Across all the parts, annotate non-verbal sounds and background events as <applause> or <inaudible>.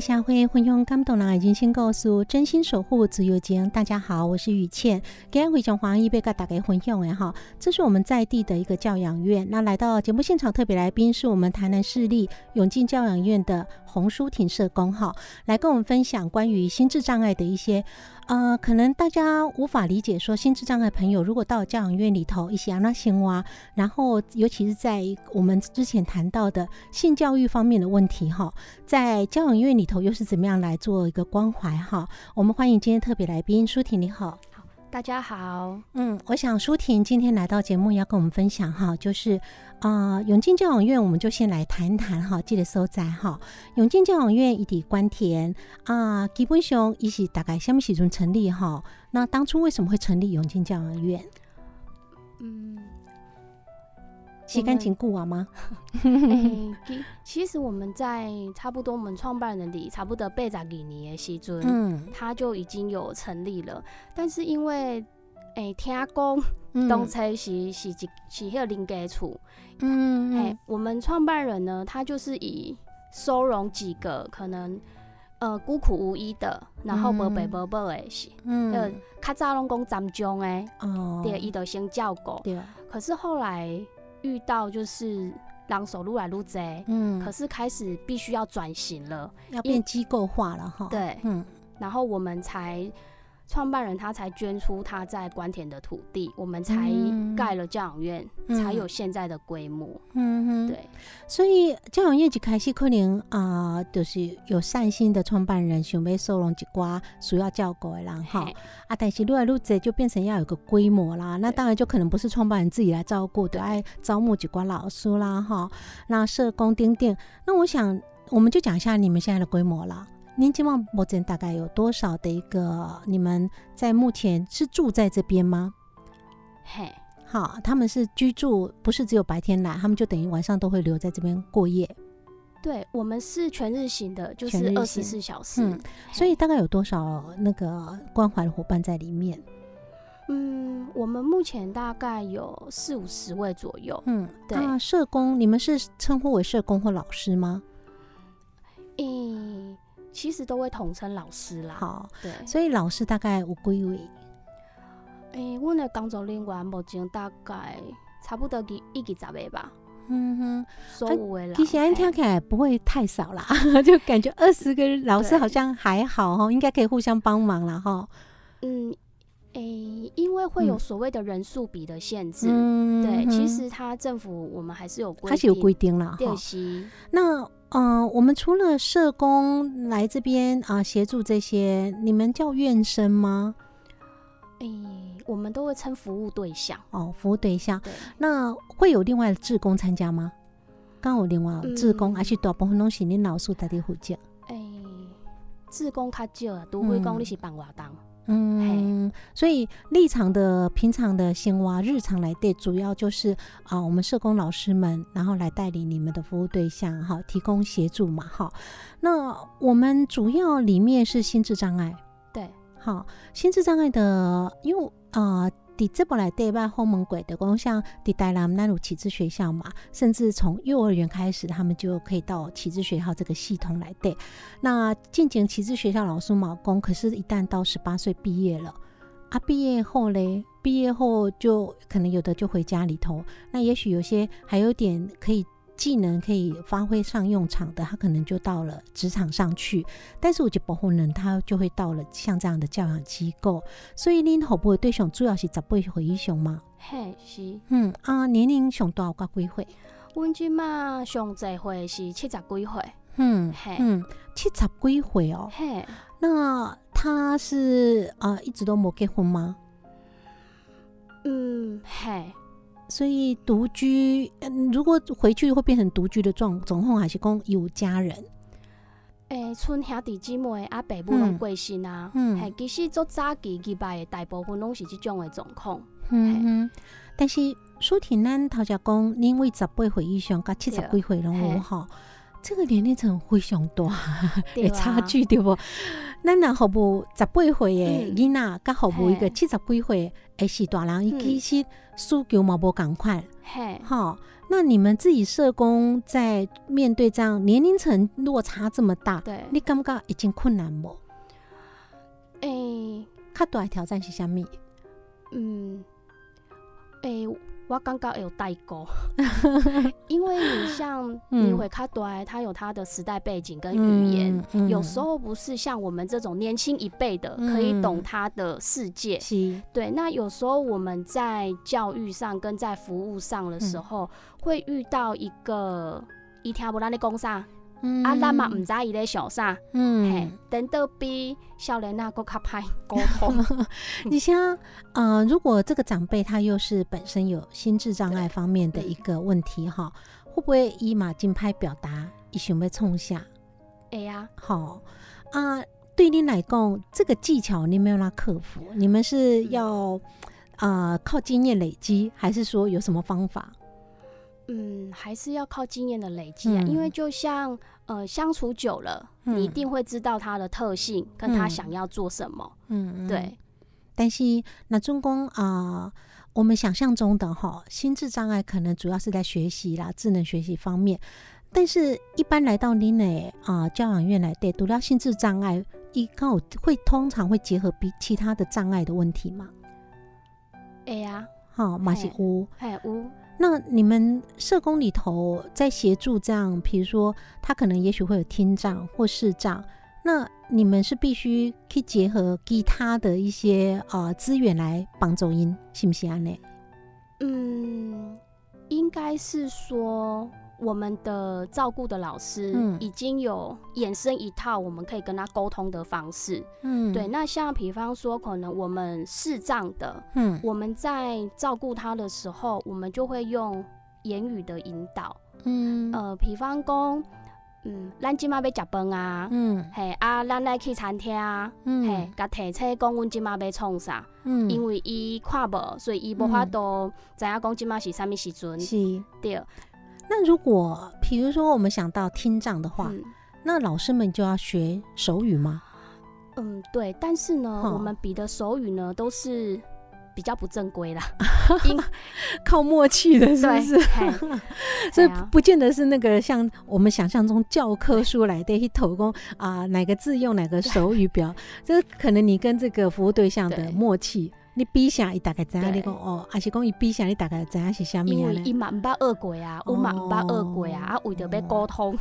下回分享感动人的人生故事，真心守护自由情。大家好，我是雨倩，今天非常欢迎被跟大家分享的哈，这是我们在地的一个教养院。那来到节目现场特别来宾是我们台南市立永进教养院的洪淑婷社工哈，来跟我们分享关于心智障碍的一些。呃，可能大家无法理解，说心智障碍朋友如果到教养院里头一些阿那青蛙，然后尤其是在我们之前谈到的性教育方面的问题哈，在教养院里头又是怎么样来做一个关怀哈？我们欢迎今天特别来宾舒婷，你好。大家好，嗯，我想舒婷今天来到节目要跟我们分享哈，就是啊，永进教养院，我们就先来谈谈哈，记得收在哈。永进教养院一地关田啊，基本上一是大概什么时阵成立哈？那当初为什么会成立永进教养院？嗯。洗干净固网吗？<laughs> <laughs> 其实我们在差不多我们创办人里差不多八十几年的时阵，嗯，他就已经有成立了。但是因为诶，听讲东车是是是是迄个邻家厝，嗯，哎，我们创办人呢，他就是以收容几个可能呃孤苦无依的，然后无爸无母的，是，嗯，较早拢讲占中诶，哦，对，伊就先照顾，对，可是后来。遇到就是让手撸来撸贼，嗯，可是开始必须要转型了，要变机构化了哈。对，嗯，然后我们才。创办人他才捐出他在关田的土地，我们才盖了教养院，才有现在的规模。嗯哼，对。所以教养院一开始可能啊，就是有善心的创办人想要收容一寡需要照顾的人哈。啊，但是越来越这就变成要有个规模啦。那当然就可能不是创办人自己来照顾，得爱招募几寡老师啦哈。那社工丁丁，那我想我们就讲一下你们现在的规模啦。您今晚目前大概有多少的一个？你们在目前是住在这边吗？嘿，好，他们是居住，不是只有白天来，他们就等于晚上都会留在这边过夜。对，我们是全日型的，就是二十四小时。嗯，所以大概有多少那个关怀的伙伴在里面？嗯，我们目前大概有四五十位左右。嗯，对。啊社工，你们是称呼为社工或老师吗？诶。其实都会统称老师啦。好，对，所以老师大概有几位？诶，我的工作人员目前大概差不多几一几十位吧。嗯哼，所有的啦。其实安听起来不会太少啦，<laughs> 就感觉二十个老师好像还好哈，<laughs> 应该可以互相帮忙了哈。嗯，诶，因为会有所谓的人数比的限制。嗯，对，其实他政府我们还是有规定，还是有规定了哈。那。嗯，我们除了社工来这边啊协助这些，你们叫院生吗？诶，我们都会称服务对象哦，服务对象。那会有另外的志工参加吗？刚有另外志工，还是大部分拢是你老师在的负责？诶，志工较少，除非讲你是办活动。嗯，所以立场的平常的鲜蛙日常来对，主要就是啊，我们社工老师们，然后来带领你们的服务对象，哈，提供协助嘛，哈。那我们主要里面是心智障碍，对，好，心智障碍的，因为啊，伫这部来对吧？后门鬼的光像伫台南南鲁启智学校嘛，甚至从幼儿园开始，他们就可以到启智学校这个系统来对。那进前启智学校老师毛工，可是，一旦到十八岁毕业了，啊，毕业后嘞，毕业后就可能有的就回家里头，那也许有些还有点可以。技能可以发挥上用场的，他可能就到了职场上去。但是我觉得保护人，他就会到了像这样的教养机构。所以恁好不会对象主要是十八岁以上吗？嘿，是。嗯啊，年龄上多少个几岁？阮即嘛上侪岁是七十几岁。嗯嘿，嗯，七十几岁哦。嘿，那他是啊，一直都没结婚吗？嗯嘿。所以独居，嗯，如果回去会变成独居的状，状况还是讲有家人。诶，村兄弟姊妹啊，爸母拢过身啊，嗯，其实做早期几拜的大部分拢是这种的状况。嗯嗯，但是苏婷咱头家讲，因为十八岁以上甲七十几岁拢有吼，这个年龄层非常大 <laughs> <laughs> 的差距，对不？咱若服务十八岁的囡仔，甲服务一个七十几岁的是大人，伊其实需求嘛无共款。嘿，好，那你们自己社工在面对这样年龄层落差这么大，对，你感觉已经困难无？诶，较大的挑战是啥物？嗯，诶。我刚刚有代沟，<laughs> 因为你像你会卡对，他有他的时代背景跟语言，有时候不是像我们这种年轻一辈的可以懂他的世界。对，那有时候我们在教育上跟在服务上的时候，会遇到一个一条不让你讲啥。啊，咱嘛唔知伊咧想啥，嘿，等到比少年那个较歹沟通。<laughs> 你像，呃，如果这个长辈他又是本身有心智障碍方面的一个问题哈，会不会一马竞拍表达，伊想要冲下？哎呀，好啊，对你来讲，这个技巧你没有拉克服，你们是要啊靠经验累积，还是说有什么方法？嗯，还是要靠经验的累积啊，因为就像呃相处久了，你一定会知道他的特性跟他想要做什么。嗯，对。但是那中公啊，我们想象中的哈，心智障碍可能主要是在学习啦，智能学习方面。但是，一般来到你那啊教养院来对，读到心智障碍，一刚好会通常会结合比其他的障碍的问题吗？哎呀，好，马西乌，哎乌。那你们社工里头在协助这样，比如说他可能也许会有听障或视障，那你们是必须去结合其他的一些呃资源来帮助音，是不是安呢？嗯，应该是说。我们的照顾的老师已经有衍生一套我们可以跟他沟通的方式。嗯，对。那像比方说，可能我们视障的，嗯，我们在照顾他的时候，我们就会用言语的引导。嗯，呃，比方讲，嗯，咱今麦要食饭啊，嗯，嘿啊，咱来去餐厅啊，嗯，嘿，甲提车讲，阮今麦要创啥？嗯，因为伊看无，所以伊无法度知影讲今麦是啥物时阵。是，对。那如果，比如说我们想到听障的话，那老师们就要学手语吗？嗯，对。但是呢，我们比的手语呢，都是比较不正规啦 <laughs> <laughs> 靠默契的，是不是？<laughs> 所以不见得是那个像我们想象中教科书来的一头工啊，哪个字用哪个手语表，这可能你跟这个服务对象的默契。你比下，伊大概知影你讲哦，还是讲伊比下，你大概知影是啥物啊？因为伊嘛毋捌学过啊，我嘛毋捌学过啊，啊，为着要沟通，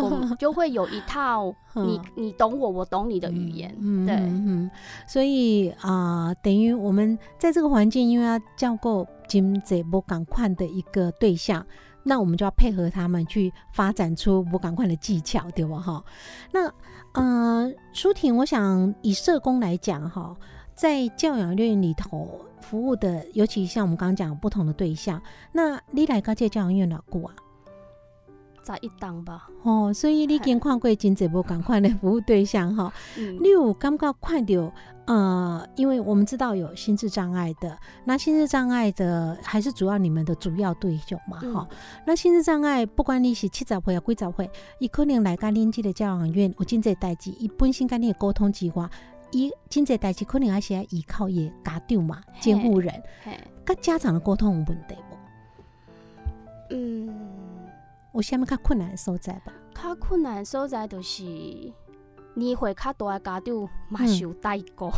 我们 <laughs> 就会有一套你你懂我，我懂你的语言，对，所以啊，等于我们在这个环境，因为要教过金这波赶快的一个对象，那我们就要配合他们去发展出不赶快的技巧，对不哈？那嗯，舒婷，我想以社工来讲哈。在教养院里头服务的，尤其像我们刚刚讲不同的对象，那你来到这教养院哪过啊？在一档吧。哦，所以你跟看过真这波赶快的服务对象哈。你有感觉看到呃，因为我们知道有心智障碍的，那心智障碍的还是主要你们的主要对象嘛哈。那心智障碍不管你是七十岁啊几十岁，伊可能来甲恁这个教养院有真这代志，伊本身跟你的沟通计划。伊经济代志可能还是要依靠伊家长嘛，监护人，跟家长的沟通有问题无？嗯，我下面较困难的所在吧。较困难的所在就是年岁较大的家长嘛受代沟，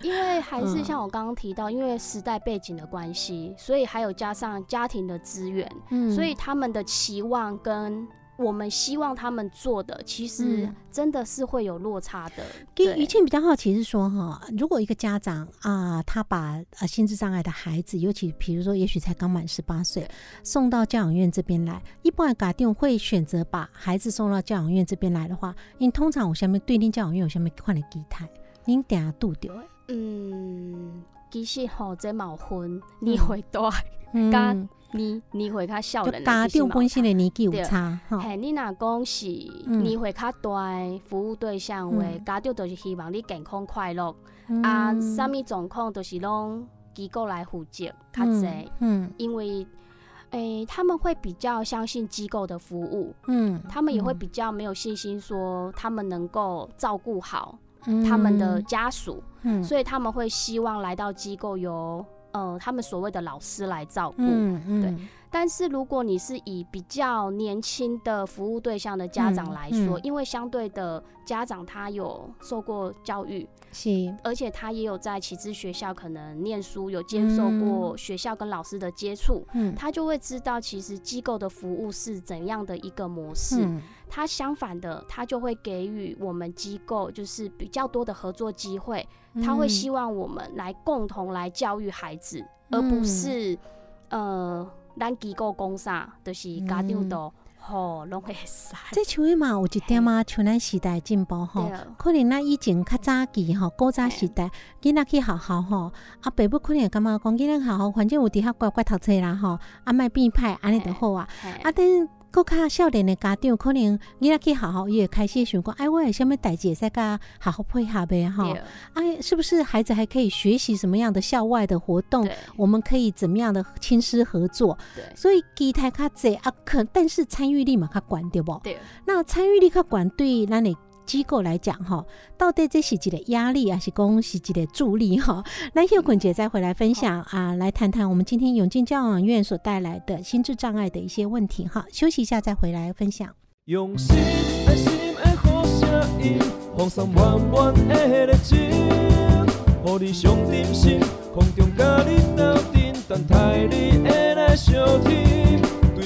因为还是像我刚刚提到，因为时代背景的关系，所以还有加上家庭的资源，所以他们的期望跟。我们希望他们做的，其实真的是会有落差的。跟于倩比较好奇是说，哈，如果一个家长啊，他把呃心智障碍的孩子，尤其比如说，也许才刚满十八岁，送到教养院这边来，一般家庭会选择把孩子送到教养院这边来的话，因通常我下面对您教养院有下面换了几台，您等下度掉嗯，其实吼，这冇分你会大，嗯。你你会较少人，家长本身的年纪有差，嘿，你若讲是你会较大，服务对象为家长就是希望你健康快乐，啊，啥物状况都是拢机构来负责较济，嗯，因为诶，他们会比较相信机构的服务，嗯，他们也会比较没有信心说他们能够照顾好他们的家属，嗯，所以他们会希望来到机构由。呃，他们所谓的老师来照顾，对。但是如果你是以比较年轻的服务对象的家长来说，因为相对的家长他有受过教育，是，而且他也有在启智学校可能念书，有接受过学校跟老师的接触，嗯，他就会知道其实机构的服务是怎样的一个模式。他相反的，他就会给予我们机构就是比较多的合作机会。他会希望我们来共同来教育孩子，而不是呃，咱机构讲啥，就是家长都吼拢会使。这像伊嘛有一点嘛，像咱时代进步吼，可能咱以前较早期吼，古早时代囡仔去学校吼，啊，爸母可能感觉讲囡仔学校反正有伫遐乖乖读册啦吼，啊，莫变歹安尼就好啊，啊，等。搁较少年的家长，可能囡仔去学校，伊会开始想讲，哎，我有什物代志会使甲好好配合呗，哈，哎，是不是孩子还可以学习什么样的校外的活动？我们可以怎么样的亲师合作？对，所以期待较济啊，可但是参与力嘛较管对不？对，那参与力较管对，那你？机构来讲哈，到底这是几的压力还是公是几的助力哈？那秀坤姐再回来分享啊，来谈谈我们今天永进教养院所带来的心智障碍的一些问题哈。休息一下再回来分享。用心心的的的好声音，放松满满热情，你上点心，空中甲你斗阵，等待你来相听，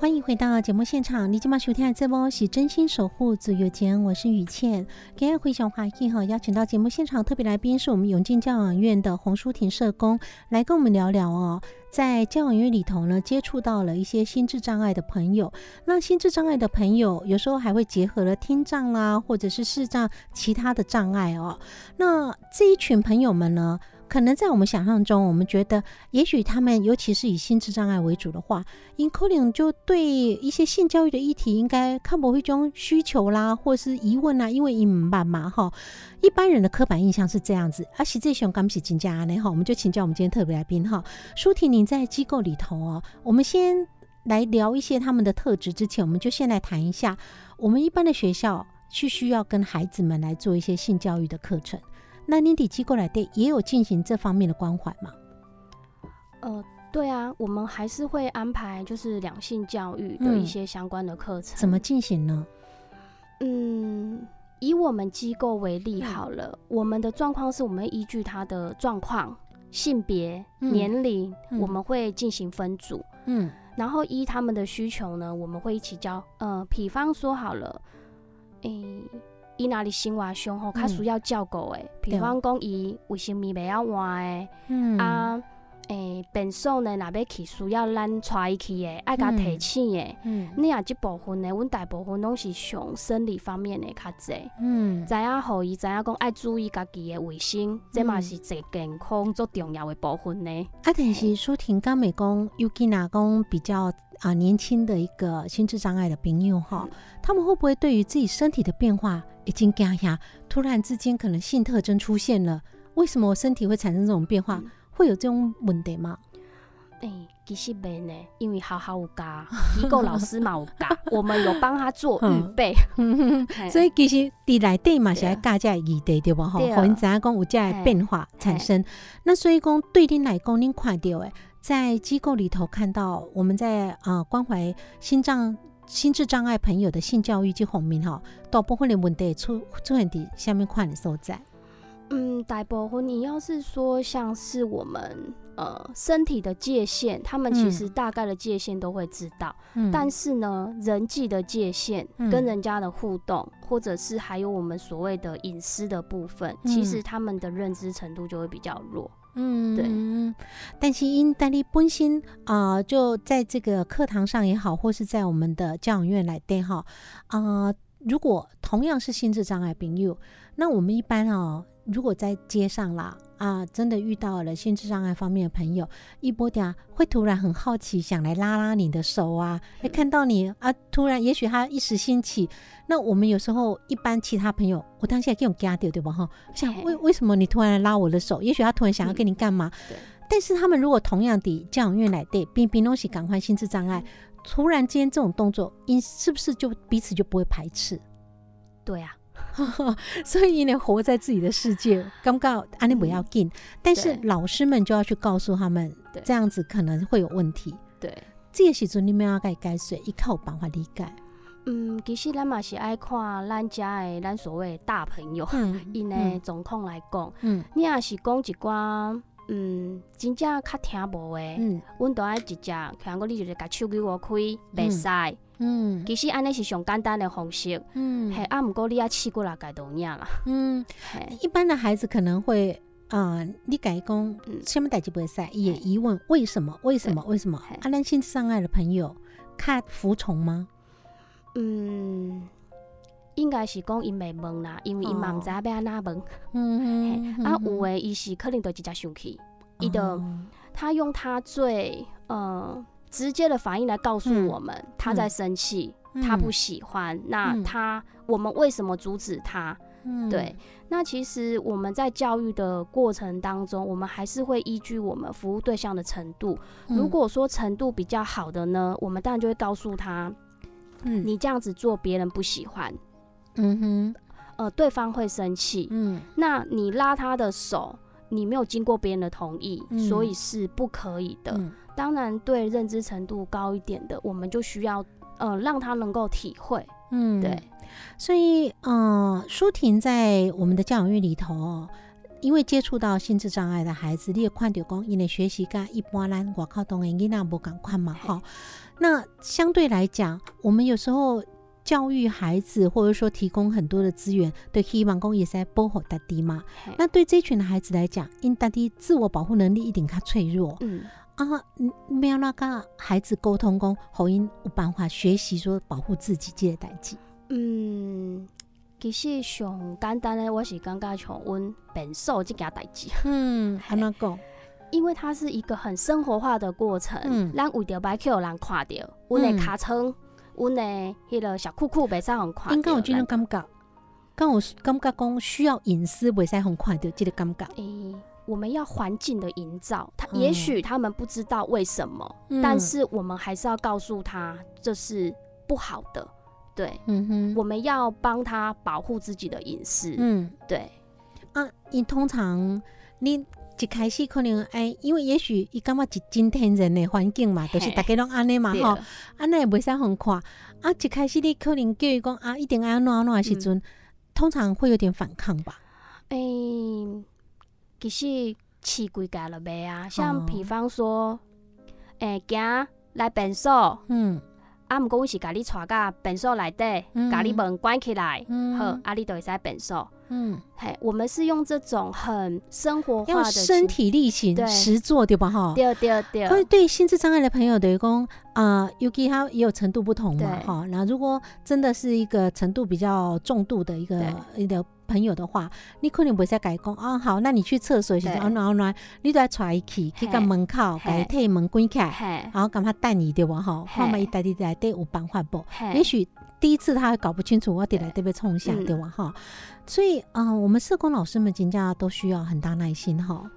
欢迎回到节目现场，你今晚收听的这波是真心守护自由间，我是雨倩。今天回想华裔哈，邀请到节目现场特别来宾是我们永进教养院的洪淑婷社工，来跟我们聊聊哦，在教养院里头呢，接触到了一些心智障碍的朋友。那心智障碍的朋友，有时候还会结合了听障啦，或者是视障其他的障碍哦。那这一群朋友们呢？可能在我们想象中，我们觉得也许他们，尤其是以心智障碍为主的话，incline 就对一些性教育的议题，应该看不会种需求啦，或是疑问啦，因为隐瞒嘛哈。一般人的刻板印象是这样子。而，实际上刚是金家安呢哈，我们就请教我们今天特别来宾哈，舒婷，您在机构里头哦，我们先来聊一些他们的特质之前，我们就先来谈一下，我们一般的学校去需要跟孩子们来做一些性教育的课程。那年底机构来对也有进行这方面的关怀吗？呃，对啊，我们还是会安排就是两性教育的一些相关的课程。怎么进行呢？嗯，以我们机构为例好了，我们的状况是我们依据他的状况、性别、年龄，我们会进行分组。嗯，然后依他们的需求呢，我们会一起教。呃，比方说好了，诶。伊若伫生活上吼，较需要照顾诶，比方讲伊为什么袂晓换诶，啊，诶，变数呢，若要去需要咱带伊去的，爱甲提醒诶，嗯，你啊，即部分呢，阮大部分拢是上生理方面的较济，嗯，知影互伊知影讲爱注意家己的卫生，这嘛是最健康最重要的部分呢。啊，但是舒婷刚美讲，尤其那讲比较啊年轻的一个心智障碍的朋友哈，他们会不会对于自己身体的变化已经惊吓，突然之间可能性特征出现了？为什么我身体会产生这种变化？会有这种问题吗？哎，其实没呢，因为好好有教，<laughs> 机构老师嘛有教，<laughs> 我们有帮他做预备，<laughs> 所以其实伫内底嘛是来教这议题对不吼？互，因知影讲有这变化产生。那所以讲对恁来讲，恁看到诶，在机构里头看到我们在啊关怀心脏心智障碍朋友的性教育及方面吼，大部分的问题出出现伫下面款的所在。嗯，大部分你要是说像是我们呃身体的界限，他们其实大概的界限都会知道，但是呢，人际的界限跟人家的互动，或者是还有我们所谓的隐私的部分，其实他们的认知程度就会比较弱。嗯，对。但是因但你本身啊，就在这个课堂上也好，或是在我们的教养院来对哈啊，如果同样是心智障碍朋友，那我们一般啊。如果在街上啦啊，真的遇到了心智障碍方面的朋友，一波点会突然很好奇，想来拉拉你的手啊，会看到你啊，突然也许他一时兴起，那我们有时候一般其他朋友，我当下给我加掉对吧哈？想为为什么你突然拉我的手？也许他突然想要跟你干嘛？但是他们如果同样的教养院来对，并并东西赶快心智障碍，突然间这种动作，因是不是就彼此就不会排斥？对啊。<laughs> 所以呢，活在自己的世界，刚刚安利不要紧，但是老师们就要去告诉他们，这样子可能会有问题。对，这个时阵你们要该改水，一靠办法理解。嗯，其实咱嘛是爱看咱家的咱所谓大朋友，因的状况来讲，嗯，你也是讲一寡，嗯，真正较听无的，嗯，阮都爱直接，听讲你就是甲手机我开，袂使。嗯，其实安尼是上简单的方式。嗯，嘿，啊，毋过你啊试过来改动样啦。嗯，<laughs> 一般的孩子可能会啊，你改讲什么代志不会使，也疑问为什么？为什么？为什么？阿兰性障碍的朋友，看服从吗？嗯，应该是讲因未问啦，因为因嘛毋知要安怎问。嗯嗯。啊，有诶，伊是可能就直接生气，伊就他用他最呃。直接的反应来告诉我们，他在生气，他不喜欢。那他，我们为什么阻止他？对，那其实我们在教育的过程当中，我们还是会依据我们服务对象的程度。如果说程度比较好的呢，我们当然就会告诉他，嗯，你这样子做别人不喜欢，嗯哼，呃，对方会生气，嗯，那你拉他的手，你没有经过别人的同意，所以是不可以的。当然，对认知程度高一点的，我们就需要，呃，让他能够体会，嗯，对。所以，嗯，舒婷在我们的教养院里头，因为接触到心智障碍的孩子，你也看到讲，因为学习跟一般人我靠懂的囡仔不赶快嘛，哈。那相对来讲，我们有时候教育孩子，或者说提供很多的资源，对希望公也是在保护大地嘛。那对这群的孩子来讲，因大地自我保护能力一定较脆弱，嗯。啊，没有那个孩子沟通讲，好因有办法学习说保护自己这个代志。嗯，其实上简单的，我是感觉像阮变瘦这件代志。嗯，安怎讲？<laughs> 因为它是一个很生活化的过程。嗯，咱为着白去有人看到，阮的卡称，阮的迄个小裤裤袂使很看。应该有这种感觉，刚有感觉讲需要隐私袂使很看到这个感觉。诶。我们要环境的营造，他也许他们不知道为什么，但是我们还是要告诉他这是不好的，对，嗯哼，我们要帮他保护自己的隐私，嗯，对，啊，你通常你一开始可能哎，因为也许伊感觉是真天然的环境嘛，都是大家拢安尼嘛，吼，安尼也袂使很看，啊，一开始你可能叫伊讲啊，一定要安怎安怎的时阵，通常会有点反抗吧，哎。其实试几家了袂啊？像比方说，诶，行来变数，嗯，啊，毋过阮是甲你带到便所内底，甲你门关起来，好，啊，你就会使便所。嗯，嘿，我们是用这种很生活化的身体力行实做对吧？哈，对对对。所以对心智障碍的朋友，等于讲啊，尤其他也有程度不同嘛，哈。那如果真的是一个程度比较重度的一个一个朋友的话，你可能不会再改讲啊。好，那你去厕所时候，暖暖暖，你都要踹去去个门口，给推门关起来，然后赶快带你对吧？哈，后面一带你带带有办法不？也许。第一次他还搞不清楚我得来得被冲下，对吧？哈，所以啊，我们社工老师们请假都需要很大耐心哈。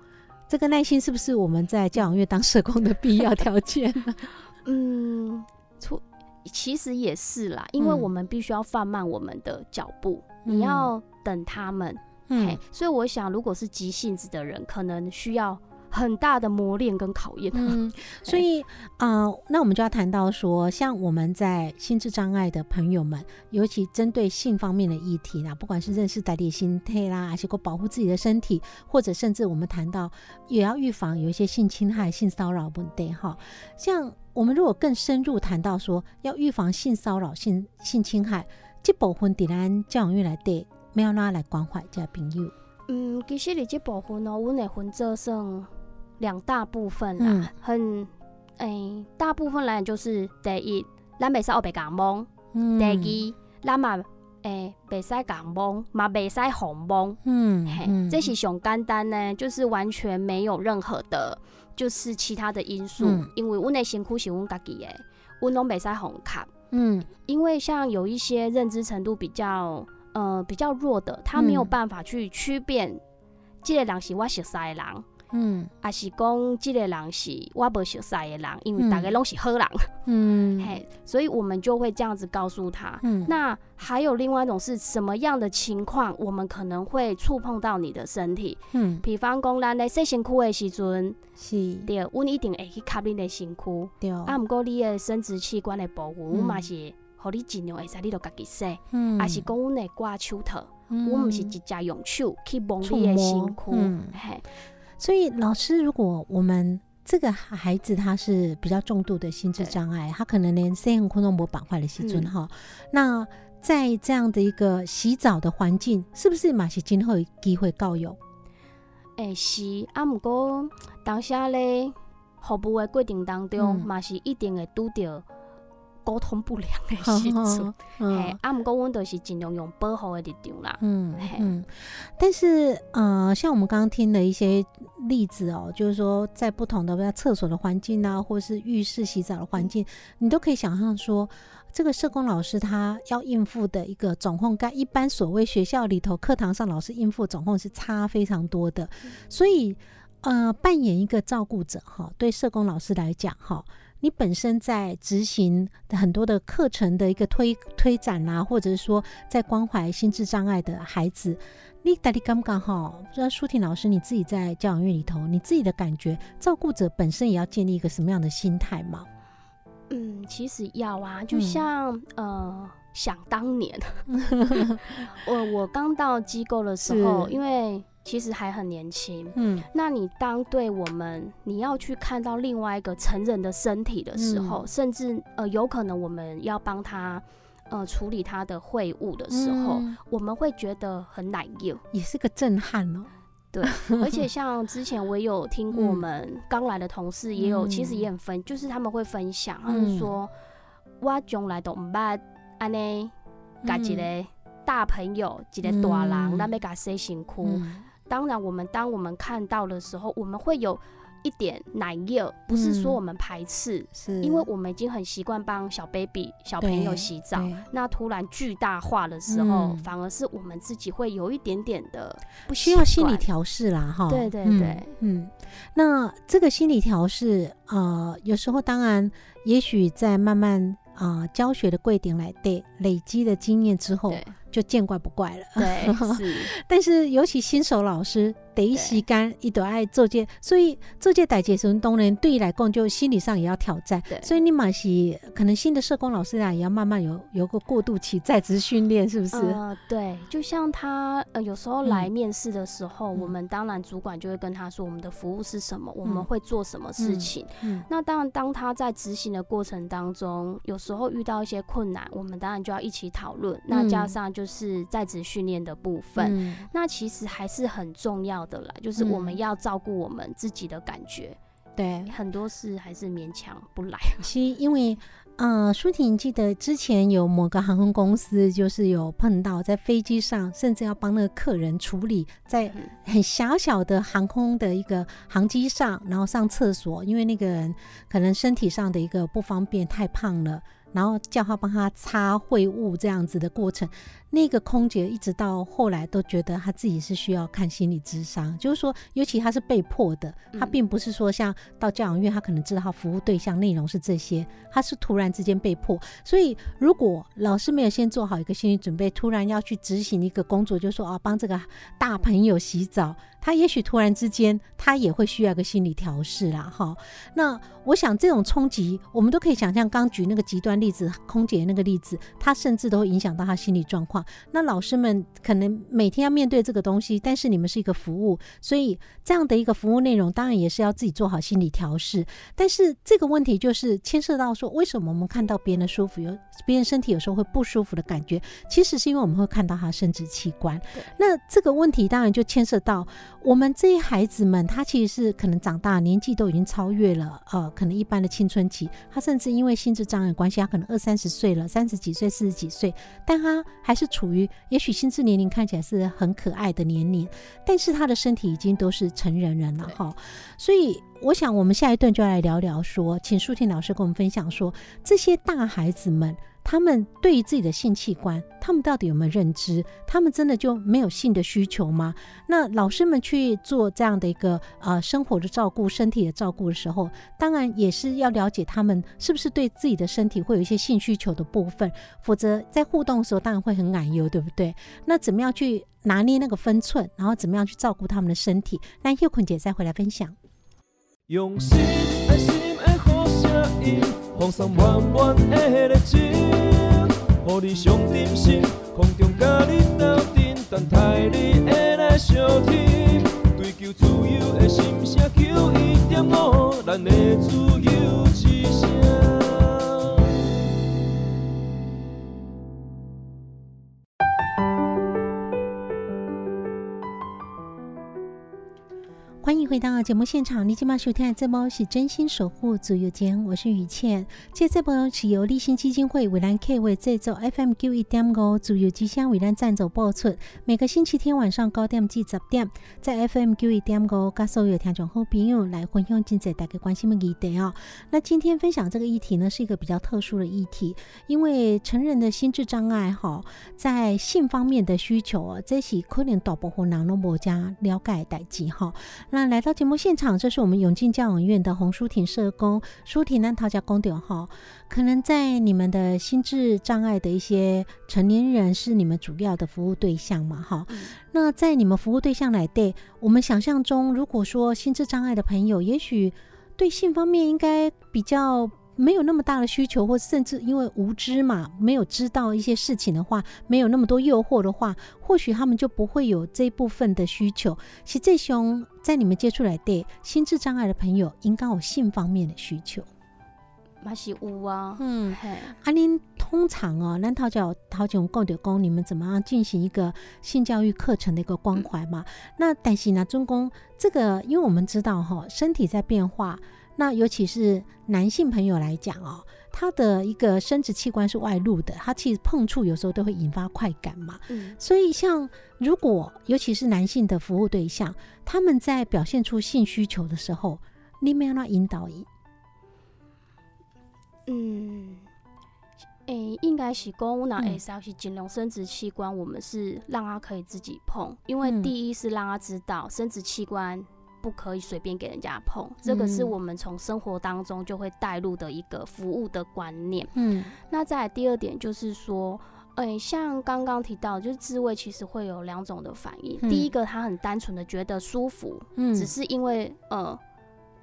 这个耐心是不是我们在教养院当社工的必要条件？<laughs> 嗯，出其实也是啦，因为我们必须要放慢我们的脚步，你要等他们。嗯，所以我想，如果是急性子的人，可能需要。很大的磨练跟考验，嗯，<laughs> 所以啊，那我们就要谈到说，像我们在心智障碍的朋友们，尤其针对性方面的议题啦，不管是认识代理心态啦，还是够保护自己的身体，或者甚至我们谈到也要预防有一些性侵害、性骚扰问题哈。像我们如果更深入谈到说，要预防性骚扰、性性侵害，这部分伫咱教育院来对，没有哪来关怀这朋友。嗯，其实你这部分哦，我会分做算。两大部分啦，很诶，大部分来讲就是第一，咱袂使学白讲懵；第二，咱嘛诶袂使讲懵，嘛袂使红懵。嗯，嘿，这是上简单呢，就是完全没有任何的，就是其他的因素，因为阮的辛苦是阮家己的，阮拢袂使红卡。嗯，因为像有一些认知程度比较呃比较弱的，他没有办法去区辨，这个人是我熟悉的人。嗯，也是讲这个人是我不熟悉的人，因为大家拢是好人。<laughs> 嗯，嘿，所以我们就会这样子告诉他。嗯，那还有另外一种是什么样的情况，我们可能会触碰到你的身体。嗯，比方讲咱在洗身躯的时阵，是对，阮一定会去吸你的身躯。对，啊，毋过你的生殖器官的部分，阮嘛是，互你尽量会使你都家己洗。嗯，也是讲阮的挂手套，阮毋是直接用手去摸你的身躯。嘿。所以，老师，如果我们这个孩子他是比较重度的心智障碍，他可能连生活空都无板块的时阵哈，那在这样的一个洗澡的环境，是不是马是今后有机会告有？诶，是啊，毋过当下咧服务的过程当中，嘛是一定会拄着。沟通不良的时阵，<laughs> 嘿，啊，毋过阮都是尽量用保护的立场啦。嗯嗯，但是呃，像我们刚刚听的一些例子哦，就是说在不同的厕所的环境啊，或是浴室洗澡的环境，你都可以想象说，这个社工老师他要应付的一个总控，跟一般所谓学校里头课堂上老师应付总控是差非常多的。所以呃，扮演一个照顾者哈，对社工老师来讲哈。你本身在执行很多的课程的一个推推展啊，或者是说在关怀心智障碍的孩子，你到底刚不刚好？不知道舒婷老师你自己在教养院里头，你自己的感觉，照顾者本身也要建立一个什么样的心态吗？嗯，其实要啊，就像呃，想当年，<laughs> 我我刚到机构的时候，因为。其实还很年轻，嗯，那你当对我们，你要去看到另外一个成人的身体的时候，甚至呃，有可能我们要帮他呃处理他的秽物的时候，我们会觉得很难用，也是个震撼哦。对，而且像之前我也有听过，我们 <laughs> 刚来的同事也有，其实也很分，就是他们会分享，他们说我从来都唔捌安尼，甲一个大朋友，一个大人，咱要甲洗辛苦。当然，我们当我们看到的时候，我们会有一点难热，不是说我们排斥，是。因为我们已经很习惯帮小 baby 小朋友洗澡。那突然巨大化的时候，反而是我们自己会有一点点的不需要心理调试啦，哈。对对对，嗯，那这个心理调试呃，有时候当然，也许在慢慢啊教学的贵点来对累积的经验之后。就见怪不怪了。对，<laughs> 是。但是尤其新手老师。得一时间一都爱做这，所以做这代节时当然对你来讲就心理上也要挑战。所以你嘛是可能新的社工老师啊，也要慢慢有有个过渡期，在职训练是不是？呃，对，就像他呃有时候来面试的时候，我们当然主管就会跟他说我们的服务是什么，我们会做什么事情。嗯那当然，当他在执行的过程当中，有时候遇到一些困难，我们当然就要一起讨论。那加上就是在职训练的部分，那其实还是很重要。的啦，就是我们要照顾我们自己的感觉，对，很多事还是勉强不来。<laughs> 其实因为，呃，舒婷记得之前有某个航空公司，就是有碰到在飞机上，甚至要帮那个客人处理在很小小的航空的一个航机上，然后上厕所，因为那个人可能身体上的一个不方便，太胖了，然后叫他帮他擦秽物这样子的过程。那个空姐一直到后来都觉得她自己是需要看心理智商，就是说，尤其她是被迫的，她并不是说像到教养院，她可能知道她服务对象内容是这些，她是突然之间被迫。所以，如果老师没有先做好一个心理准备，突然要去执行一个工作，就说啊，帮这个大朋友洗澡，他也许突然之间他也会需要一个心理调试啦，哈。那我想这种冲击，我们都可以想象，刚举那个极端例子，空姐那个例子，他甚至都会影响到他心理状况。那老师们可能每天要面对这个东西，但是你们是一个服务，所以这样的一个服务内容，当然也是要自己做好心理调试。但是这个问题就是牵涉到说，为什么我们看到别人的舒服，有别人身体有时候会不舒服的感觉，其实是因为我们会看到他生殖器官。那这个问题当然就牵涉到我们这些孩子们，他其实是可能长大年纪都已经超越了呃，可能一般的青春期，他甚至因为心智障碍关系，他可能二三十岁了，三十几岁、四十几岁，但他还是。处于也许心智年龄看起来是很可爱的年龄，但是他的身体已经都是成人人了哈，所以我想我们下一段就来聊聊说，请舒婷老师跟我们分享说这些大孩子们。他们对于自己的性器官，他们到底有没有认知？他们真的就没有性的需求吗？那老师们去做这样的一个呃生活的照顾、身体的照顾的时候，当然也是要了解他们是不是对自己的身体会有一些性需求的部分，否则在互动的时候当然会很难忧，对不对？那怎么样去拿捏那个分寸，然后怎么样去照顾他们的身体？那叶坤姐再回来分享。用心爱心的好声音。放送满满的热情，予你上真心，空中甲你斗阵，等待你会来相听。追求自由的心声，求一点五，咱的自由之声。欢迎回到节目现场，你今晚收听的这波是真心守护自由间，我是雨倩。这这波是由立新基金会为咱 K 为制作 FM 九一点五自由之声为咱赞助播出。每个星期天晚上九点至十点，在 FM 九一点五，跟所有听众好朋友来分享今在大家关心的议题哦。那今天分享这个议题呢，是一个比较特殊的议题，因为成人的心智障碍哈，在性方面的需求哦，这是可能大部分人都无加了解代志哈。那来到节目现场，这是我们永进教养院的洪淑婷社工，淑婷呢，陶家公点哈，可能在你们的心智障碍的一些成年人是你们主要的服务对象嘛哈？那在你们服务对象来对，我们想象中，如果说心智障碍的朋友，也许对性方面应该比较。没有那么大的需求，或甚至因为无知嘛，没有知道一些事情的话，没有那么多诱惑的话，或许他们就不会有这部分的需求。其实这熊在你们接触来对心智障碍的朋友，应该有性方面的需求。马是有啊，嗯，阿您通常哦，那陶教陶炯共的工，你们怎么样进行一个性教育课程的一个关怀嘛？那但是呢，中公这个，因为我们知道哈，身体在变化。那尤其是男性朋友来讲哦，他的一个生殖器官是外露的，他其实碰触有时候都会引发快感嘛。嗯，所以像如果尤其是男性的服务对象，他们在表现出性需求的时候，你们要那引导一？嗯，诶，应该是公那 S 要是尽量生殖器官，我们是让他可以自己碰，因为第一是让他知道生殖器官。不可以随便给人家碰，这个是我们从生活当中就会带入的一个服务的观念。嗯，那再第二点就是说，哎，像刚刚提到，就是自慰其实会有两种的反应。第一个，他很单纯的觉得舒服，嗯，只是因为呃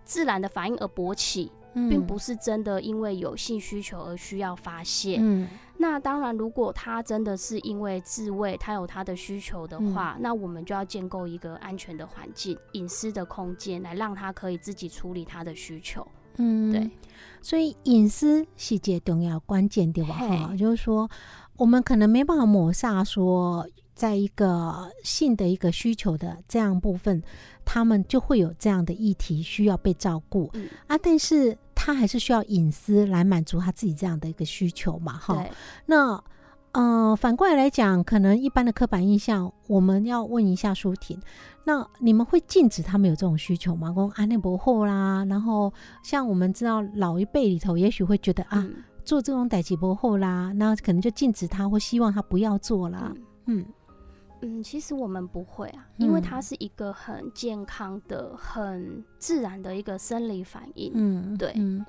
自然的反应而勃起，并不是真的因为有性需求而需要发泄。嗯，那当然，如果他真的是因为自慰，他有他的需求的话，那我们就要建构一个安全的环境、隐私的空间，来让他可以自己处理他的需求。嗯，对，所以隐私细节重要关键对吧？哈，就是说。我们可能没办法抹杀说，在一个性的一个需求的这样部分，他们就会有这样的议题需要被照顾啊。但是他还是需要隐私来满足他自己这样的一个需求嘛，哈。那呃，反过来来讲，可能一般的刻板印象，我们要问一下舒婷，那你们会禁止他们有这种需求吗？公安内博后啦，然后像我们知道老一辈里头，也许会觉得啊。做这种代际博后啦，那可能就禁止他，或希望他不要做啦。嗯。嗯，其实我们不会啊，因为它是一个很健康的、很自然的一个生理反应。嗯，对。嗯，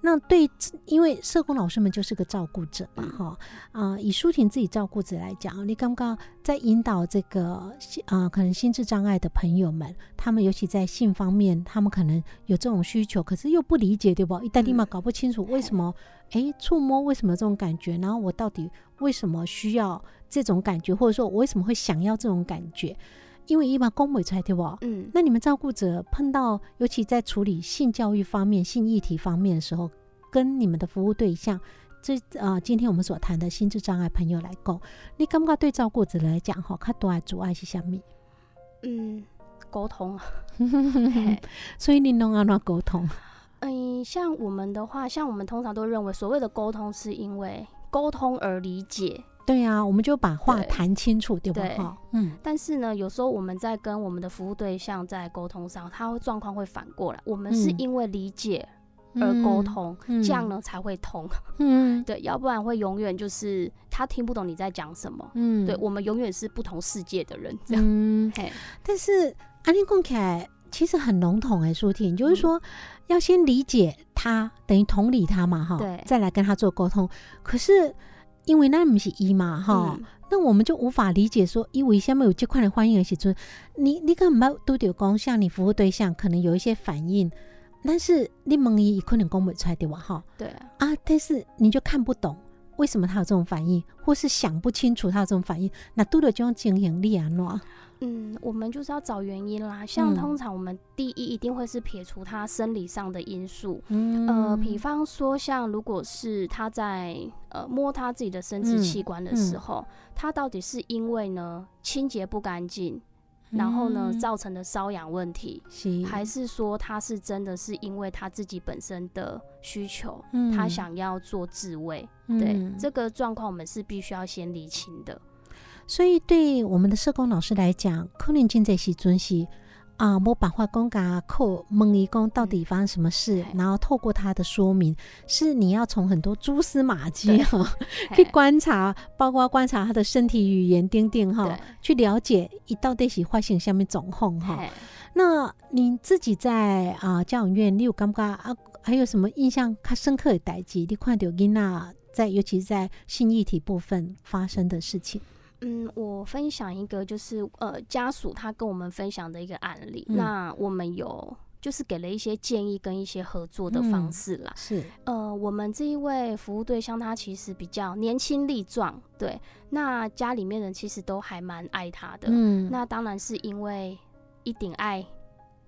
那对，因为社工老师们就是个照顾者嘛，哈啊，以舒婷自己照顾者来讲，你刚刚在引导这个啊，可能心智障碍的朋友们，他们尤其在性方面，他们可能有这种需求，可是又不理解，对不？一旦立马搞不清楚为什么，哎，触摸为什么这种感觉，然后我到底为什么需要？这种感觉，或者说我为什么会想要这种感觉？因为一般公美才对不？嗯，那你们照顾者碰到，尤其在处理性教育方面、性议题方面的时候，跟你们的服务对象，这啊，今天我们所谈的心智障碍朋友来讲，你感觉对照顾者来讲，哈，他多爱阻碍是什么？嗯，沟通。<laughs> 所以你弄啊，那沟通？嗯，像我们的话，像我们通常都认为，所谓的沟通是因为沟通而理解。对啊，我们就把话谈清楚，对不对？嗯。但是呢，有时候我们在跟我们的服务对象在沟通上，他会状况会反过来。我们是因为理解而沟通，这样呢才会通。<laughs> 嗯。对，要不然会永远就是他听不懂你在讲什么。嗯。对，我们永远是不同世界的人，这样。嗯。但是安利共凯其实很笼统哎，舒婷，就是说要先理解他，等于同理他嘛，哈。对。再来跟他做沟通，可是。因为那不是一嘛哈，那我们就无法理解说，因为下面有这块的欢迎的时阵，你你可能都得讲，像你服务对象可能有一些反应，但是你问伊可能讲不出来对吧哈？对啊，啊，但是你就看不懂为什么他有这种反应，或是想不清楚他有这种反应，那都得这种经营力啊喏。嗯，我们就是要找原因啦。像通常我们第一一定会是撇除他生理上的因素。嗯，呃，比方说像如果是他在呃摸他自己的生殖器官的时候，他到底是因为呢清洁不干净，然后呢造成的瘙痒问题，还是说他是真的是因为他自己本身的需求，他想要做自慰？对，这个状况我们是必须要先理清的。所以，对我们的社工老师来讲，可能进这些尊是啊，没办法讲噶，扣问一工到底发生什么事，然后透过他的说明，是你要从很多蛛丝马迹哈去观察，包括观察他的身体语言、钉钉哈，去了解一到底是发生下面状况哈。那你自己在啊教养院，你有感觉啊？还有什么印象较深刻的代际？你看到囡娜在，尤其是在性议题部分发生的事情？嗯，我分享一个就是呃家属他跟我们分享的一个案例，那我们有就是给了一些建议跟一些合作的方式啦。是，呃，我们这一位服务对象他其实比较年轻力壮，对，那家里面人其实都还蛮爱他的。嗯，那当然是因为一定爱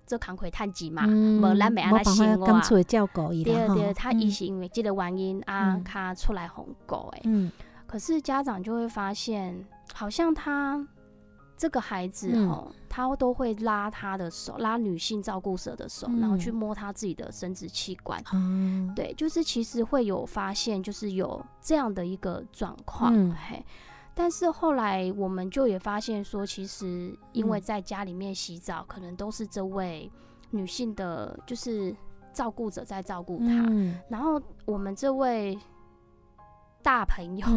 这扛魁探吉嘛，无咱没安心哇。第二，第二，他一是因为这个原因啊，他出来哄狗哎。嗯，可是家长就会发现。好像他这个孩子哦，他都会拉他的手，拉女性照顾者的手，然后去摸他自己的生殖器官。嗯，对，就是其实会有发现，就是有这样的一个状况。嘿，但是后来我们就也发现说，其实因为在家里面洗澡，可能都是这位女性的，就是照顾者在照顾他。然后我们这位大朋友。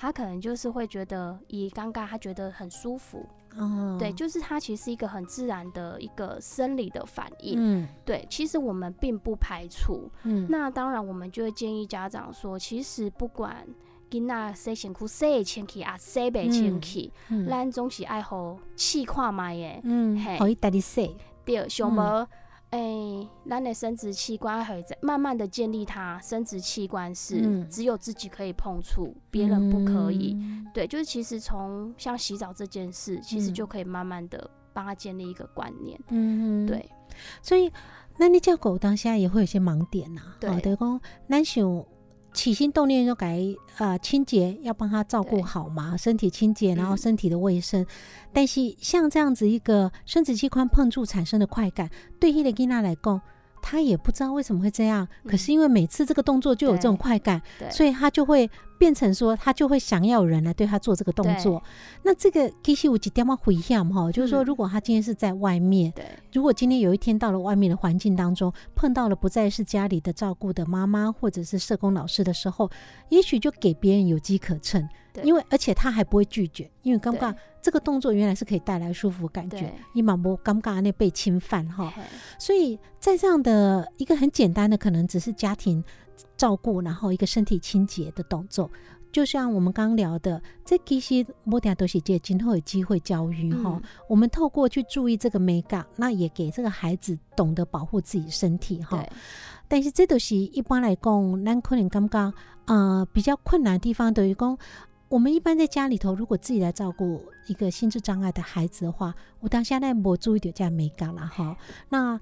他可能就是会觉得以尴尬，他觉得很舒服，哦，对，就是他其实是一个很自然的一个生理的反应，嗯，对，其实我们并不排除，嗯，那当然我们就会建议家长说，其实不管囡仔洗身躯洗会清气，啊洗袂清气，咱总是爱互试看卖诶，嗯，可以带你洗。对，想无诶，咱的生殖器官会在慢慢的建立它，生殖器官是只有自己可以碰触，别人不可以。对，就是其实从像洗澡这件事，其实就可以慢慢的帮他建立一个观念。嗯，对，所以那你叫狗当下也会有些盲点呐。对，等于讲咱想。起心动念就改呃清洁，要帮他照顾好嘛，身体清洁，然后身体的卫生。但是像这样子一个生殖器官碰触产生的快感，对伊的吉娜来讲。他也不知道为什么会这样，可是因为每次这个动作就有这种快感，所以他就会变成说，他就会想要有人来对他做这个动作。那这个其实我几点嘛回想哈，就是说，如果他今天是在外面，如果今天有一天到了外面的环境当中，碰到了不再是家里的照顾的妈妈或者是社工老师的时候，也许就给别人有机可乘。因为而且他还不会拒绝，因为尴尬这个动作原来是可以带来舒服感觉，伊马波尴尬那被侵犯哈，所以在这样的一个很简单的，可能只是家庭照顾，然后一个身体清洁的动作，就像我们刚聊的，这其实莫点都是借今后有机会教育哈，我们透过去注意这个美感，那也给这个孩子懂得保护自己身体哈。但是这都是一般来讲，咱可能刚刚啊，比较困难的地方，等于讲。我们一般在家里头，如果自己来照顾一个心智障碍的孩子的话，我当下在我注意点这样美感了哈。那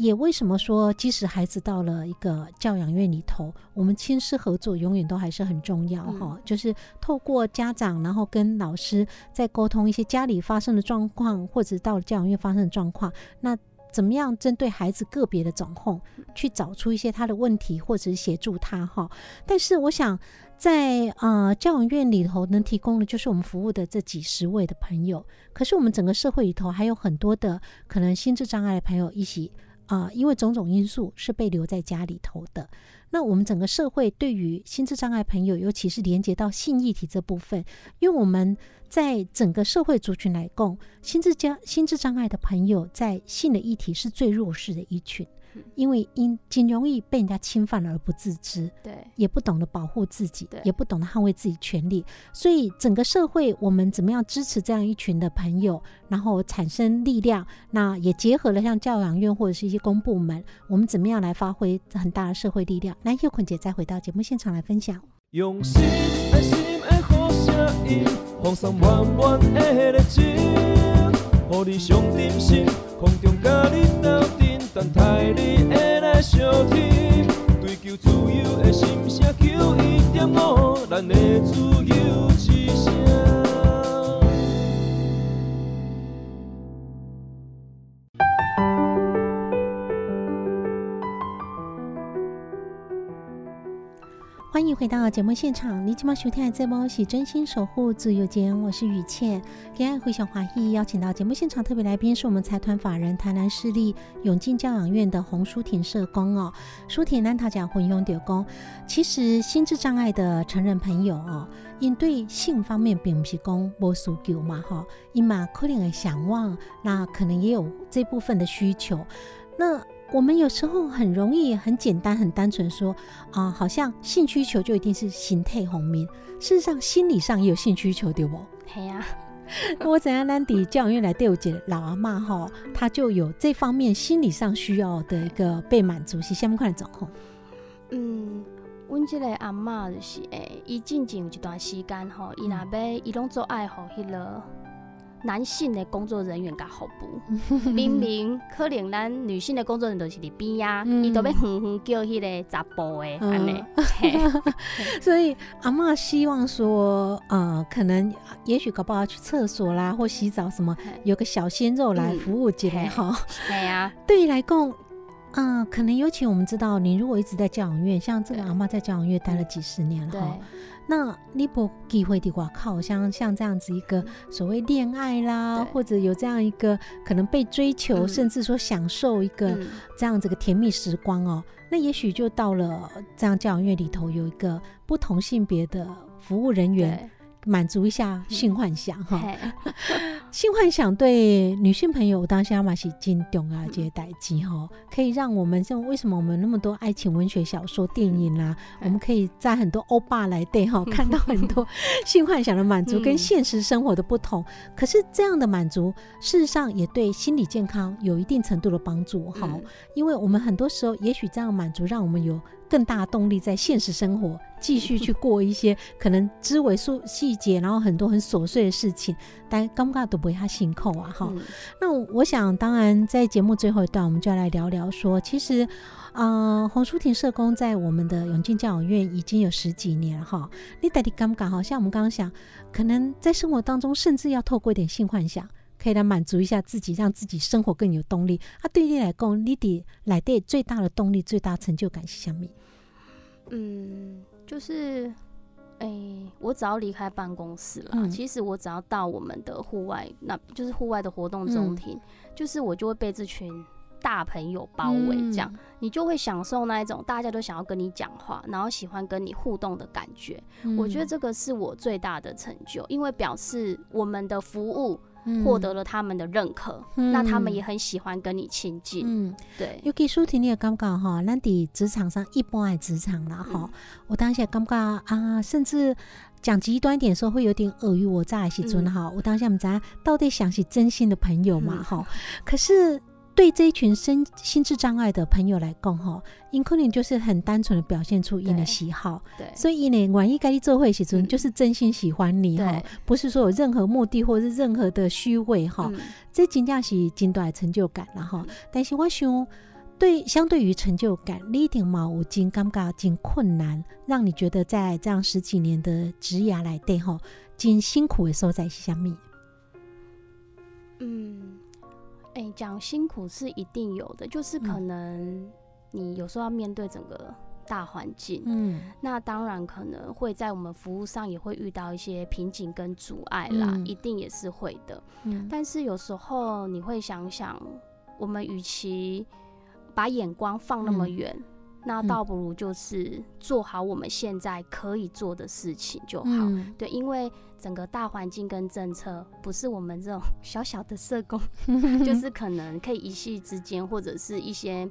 也为什么说，即使孩子到了一个教养院里头，我们亲师合作永远都还是很重要哈。就是透过家长，然后跟老师在沟通一些家里发生的状况，或者到了教养院发生的状况，那。怎么样针对孩子个别的掌控，去找出一些他的问题，或者是协助他哈？但是我想，在呃教养院里头能提供的，就是我们服务的这几十位的朋友。可是我们整个社会里头还有很多的可能心智障碍的朋友一起啊，因为种种因素是被留在家里头的。那我们整个社会对于心智障碍朋友，尤其是连接到性议题这部分，因为我们。在整个社会族群来共，心智障心智障碍的朋友在性的议题是最弱势的一群，因为因仅容易被人家侵犯而不自知，对，也不懂得保护自己，也不懂得捍卫自己权利，所以整个社会我们怎么样支持这样一群的朋友，然后产生力量，那也结合了像教养院或者是一些公部门，我们怎么样来发挥很大的社会力量？那叶坤姐再回到节目现场来分享。用心爱心的好声音，放送满满的热情，予你上真心，空中甲你斗阵，等待你会来相听。追求自由的心声，求一点五，咱的自由之声。欢迎回到节目现场，你今晚收听的节目是真心守护自由间，我是雨倩。给爱回小华裔邀请到节目现场特别来宾是我们财团法人台南市立永进教养院的洪淑婷社工哦。淑婷呢，他讲混用点工，其实心智障碍的成人朋友哦，因对性方面并不是讲无诉求嘛哈，因嘛可能的向往，那可能也有这部分的需求，那。我们有时候很容易、很简单、很单纯说啊，好像性需求就一定是形态红面。事实上，心理上也有性需求，对不？对呀。<laughs> 我怎样兰迪教养院来对我姐老阿妈哈，她就有这方面心理上需要的一个被满足，是下面快掌控。嗯，阮这个阿妈就是诶，伊静静有一段时间吼，伊若要伊拢做爱好迄个。男性的工作人员甲服务，<laughs> 明明可能咱女性的工作人员都是伫边呀，伊都要哼哼叫迄个查甫的安尼。<laughs> 所以阿妈希望说，呃，可能也许搞不好去厕所啦，或洗澡什么，有个小鲜肉来服务起来哈。对呀，对于来讲，嗯，可能尤其我们知道，你如果一直在教养院，像这个阿妈在教养院待了几十年了哈。那你不机会的话，靠像像这样子一个所谓恋爱啦，或者有这样一个可能被追求，甚至说享受一个这样子个甜蜜时光哦，那也许就到了这样教养院里头有一个不同性别的服务人员，满足一下性幻想哈。<laughs> 性幻想对女性朋友当下嘛是真重要这些代志哈，可以让我们像为什么我们那么多爱情文学小说、电影啦，我们可以在很多欧巴来对哈看到很多 <laughs> 性幻想的满足跟现实生活的不同。可是这样的满足，事实上也对心理健康有一定程度的帮助哈，因为我们很多时候也许这样满足，让我们有。更大的动力在现实生活继续去过一些 <laughs> 可能枝微数细节，然后很多很琐碎的事情，但尴尬都不会他心扣啊哈。那我想，当然在节目最后一段，我们就要来聊聊说，其实啊，洪淑婷社工在我们的永进教养院已经有十几年哈。你到底尴尬？好像我们刚刚想，可能在生活当中，甚至要透过一点性幻想。可以来满足一下自己，让自己生活更有动力。啊，对你来讲，你的来的最大的动力、最大成就感是什么？嗯，就是，哎，我只要离开办公室了，其实我只要到我们的户外，那就是户外的活动中庭，就是我就会被这群大朋友包围，这样你就会享受那一种大家都想要跟你讲话，然后喜欢跟你互动的感觉。我觉得这个是我最大的成就，因为表示我们的服务。获得了他们的认可，那他们也很喜欢跟你亲近。嗯，对。尤其舒婷，你也感觉哈，咱伫职场上一般的职场了哈，我当下感觉啊，甚至讲极端点说，会有点尔虞我诈的时阵哈。我当下唔知到底想是真心的朋友嘛哈，可是。对这一群身心智障碍的朋友来讲，哈，因可能就是很单纯的表现出因的喜好，对，所以呢，万一跟你做会时阵，就是真心喜欢你哈，不是说有任何目的或者是任何的虚伪哈，这真正是真大的成就感了哈。但是我想，对相对于成就感，你一定嘛有真尴尬、真困难，让你觉得在这样十几年的职涯来对哈，真辛苦的所在是什么？嗯。哎，讲辛苦是一定有的，就是可能你有时候要面对整个大环境，嗯，那当然可能会在我们服务上也会遇到一些瓶颈跟阻碍啦，一定也是会的。嗯，但是有时候你会想想，我们与其把眼光放那么远。那倒不如就是做好我们现在可以做的事情就好，对，因为整个大环境跟政策不是我们这种 <laughs> 小小的社工，<laughs> 就是可能可以一夕之间或者是一些。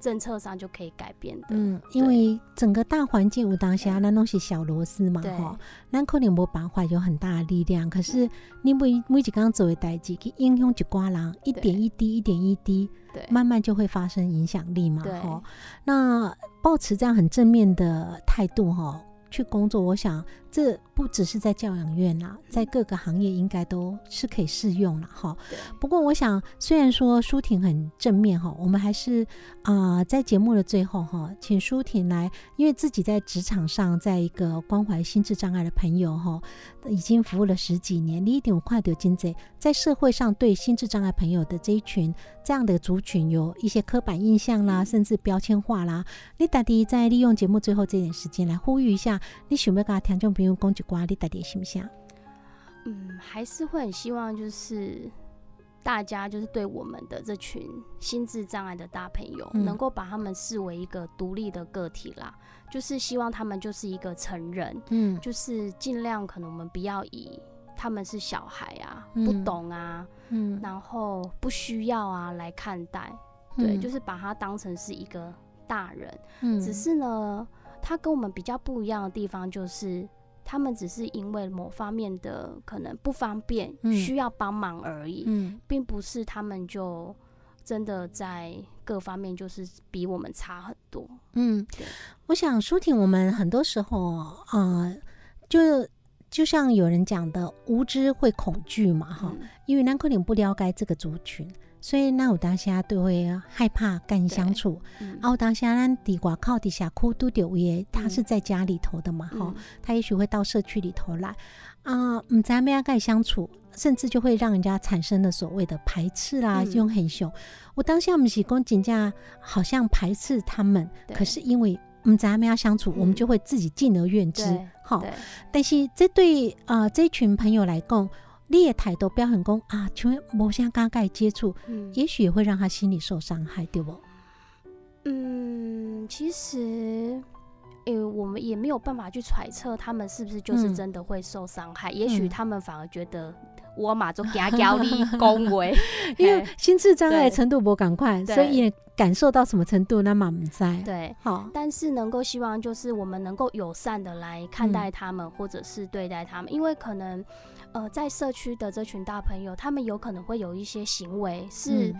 政策上就可以改变的，嗯，因为整个大环境有当下那东西小螺丝嘛，哈，那可能无办法有很大的力量。可是你每每几刚做的代志，去影响一寡人，一点一滴，一点一滴，对，慢慢就会发生影响力嘛，哈。那保持这样很正面的态度，哈。去工作，我想这不只是在教养院啦，在各个行业应该都是可以适用了哈。不过我想，虽然说舒婷很正面哈，我们还是啊，在节目的最后哈，请舒婷来，因为自己在职场上，在一个关怀心智障碍的朋友哈，已经服务了十几年，你一定有快点经济，在社会上对心智障碍朋友的这一群这样的族群有一些刻板印象啦，甚至标签化啦。你到底在利用节目最后这点时间来呼吁一下？你想要跟听众朋友讲一话，你到底想不想？嗯，还是会很希望，就是大家就是对我们的这群心智障碍的大朋友，能够把他们视为一个独立的个体啦。就是希望他们就是一个成人，嗯，就是尽量可能我们不要以他们是小孩啊，不懂啊，嗯，然后不需要啊来看待，对，就是把他当成是一个大人，嗯，只是呢。他跟我们比较不一样的地方，就是他们只是因为某方面的可能不方便，需要帮忙而已，并不是他们就真的在各方面就是比我们差很多。嗯，我想舒婷，我们很多时候啊，就就像有人讲的，无知会恐惧嘛，哈，因为南可能不了解这个族群。所以，那我当下都会害怕跟相处。啊，我当下咱底瓜靠底下哭都丢耶，他是在家里头的嘛，哈，他也许会到社区里头来啊，唔知咩跟相处，甚至就会让人家产生了所谓的排斥啦，用很凶。我当下我们是讲真正好像排斥他们，可是因为唔知咩相处，我们就会自己敬而远之，哈。但是这对啊这群朋友来讲。你也态度表现讲啊，像无啥尴尬接触，也许也会让他心里受伤害，对不？嗯，其实，诶，我们也没有办法去揣测他们是不是就是真的会受伤害，也许他们反而觉得。我马就加教你恭维，<laughs> <laughs> 因为心智障碍程度不赶快，所以也感受到什么程度那嘛不在。对，好，但是能够希望就是我们能够友善的来看待他们，或者是对待他们，因为可能呃在社区的这群大朋友，他们有可能会有一些行为是。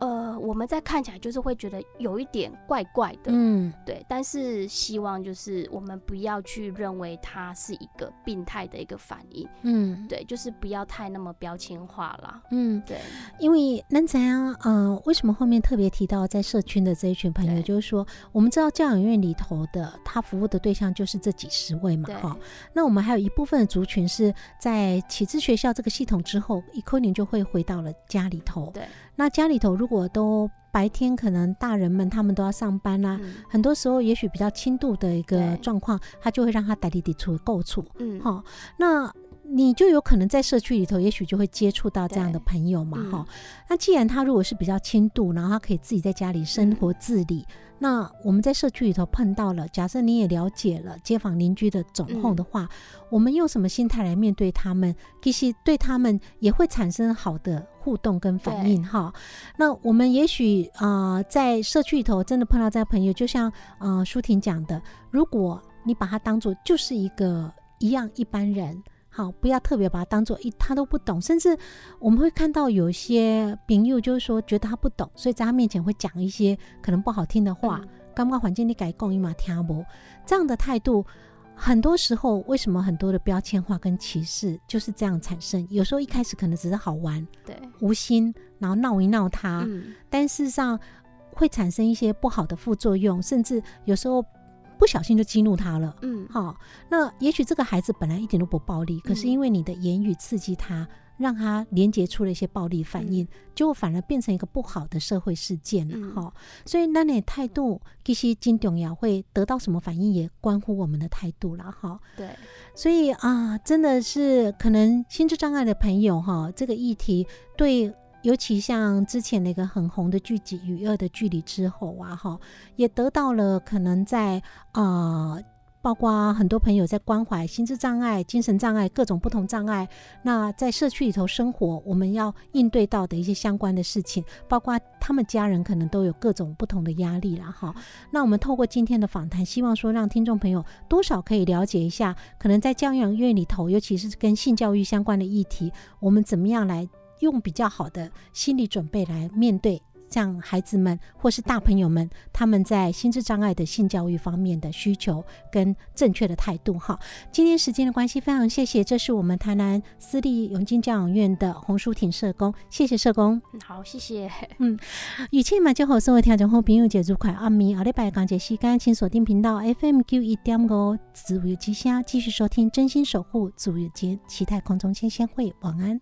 呃，我们在看起来就是会觉得有一点怪怪的，嗯，对。但是希望就是我们不要去认为它是一个病态的一个反应，嗯，对，就是不要太那么标签化了，嗯，对。因为那怎样，嗯，为什么后面特别提到在社区的这一群朋友，就是说我们知道教养院里头的他服务的对象就是这几十位嘛，哈。那我们还有一部分的族群是在启智学校这个系统之后，一科年就会回到了家里头，对。那家里头如果都白天可能大人们他们都要上班啦，很多时候也许比较轻度的一个状况，他就会让他带弟弟出够处，嗯，好，那你就有可能在社区里头，也许就会接触到这样的朋友嘛，哈。那既然他如果是比较轻度，然后他可以自己在家里生活自理。那我们在社区里头碰到了，假设你也了解了街坊邻居的总控的话，我们用什么心态来面对他们？其实对他们也会产生好的互动跟反应哈。那我们也许啊，在社区里头真的碰到这样朋友，就像啊舒婷讲的，如果你把他当做就是一个一样一般人。好，不要特别把它当做一，他都不懂，甚至我们会看到有一些朋友就是说觉得他不懂，所以在他面前会讲一些可能不好听的话。刚刚环境你改供一嘛听不？这样的态度，很多时候为什么很多的标签化跟歧视就是这样产生？有时候一开始可能只是好玩，对，无心，然后闹一闹他，但事实上会产生一些不好的副作用，甚至有时候。不小心就激怒他了，嗯，好，那也许这个孩子本来一点都不暴力，可是因为你的言语刺激他，让他连接出了一些暴力反应，结果反而变成一个不好的社会事件了，哈。所以那你态度其实金重要，会得到什么反应也关乎我们的态度了，哈。对，所以啊，真的是可能心智障碍的朋友哈，这个议题对。尤其像之前那个很红的剧集《与恶的距离》之后啊，哈，也得到了可能在啊，包括很多朋友在关怀心智障碍、精神障碍各种不同障碍，那在社区里头生活，我们要应对到的一些相关的事情，包括他们家人可能都有各种不同的压力了，哈。那我们透过今天的访谈，希望说让听众朋友多少可以了解一下，可能在教养院里头，尤其是跟性教育相关的议题，我们怎么样来。用比较好的心理准备来面对，像孩子们或是大朋友们，他们在心智障碍的性教育方面的需求跟正确的态度。哈，今天时间的关系，非常谢谢，这是我们台南私立永金教养院的洪淑婷社工，谢谢社工。好，谢谢。嗯，语气嘛，就好，所有听众好朋友节祝快阿弥阿礼拜港节时间，请锁定频道 FM 九一点五自由之声，继续收听真心守护自由节，期待空中先先会晚安。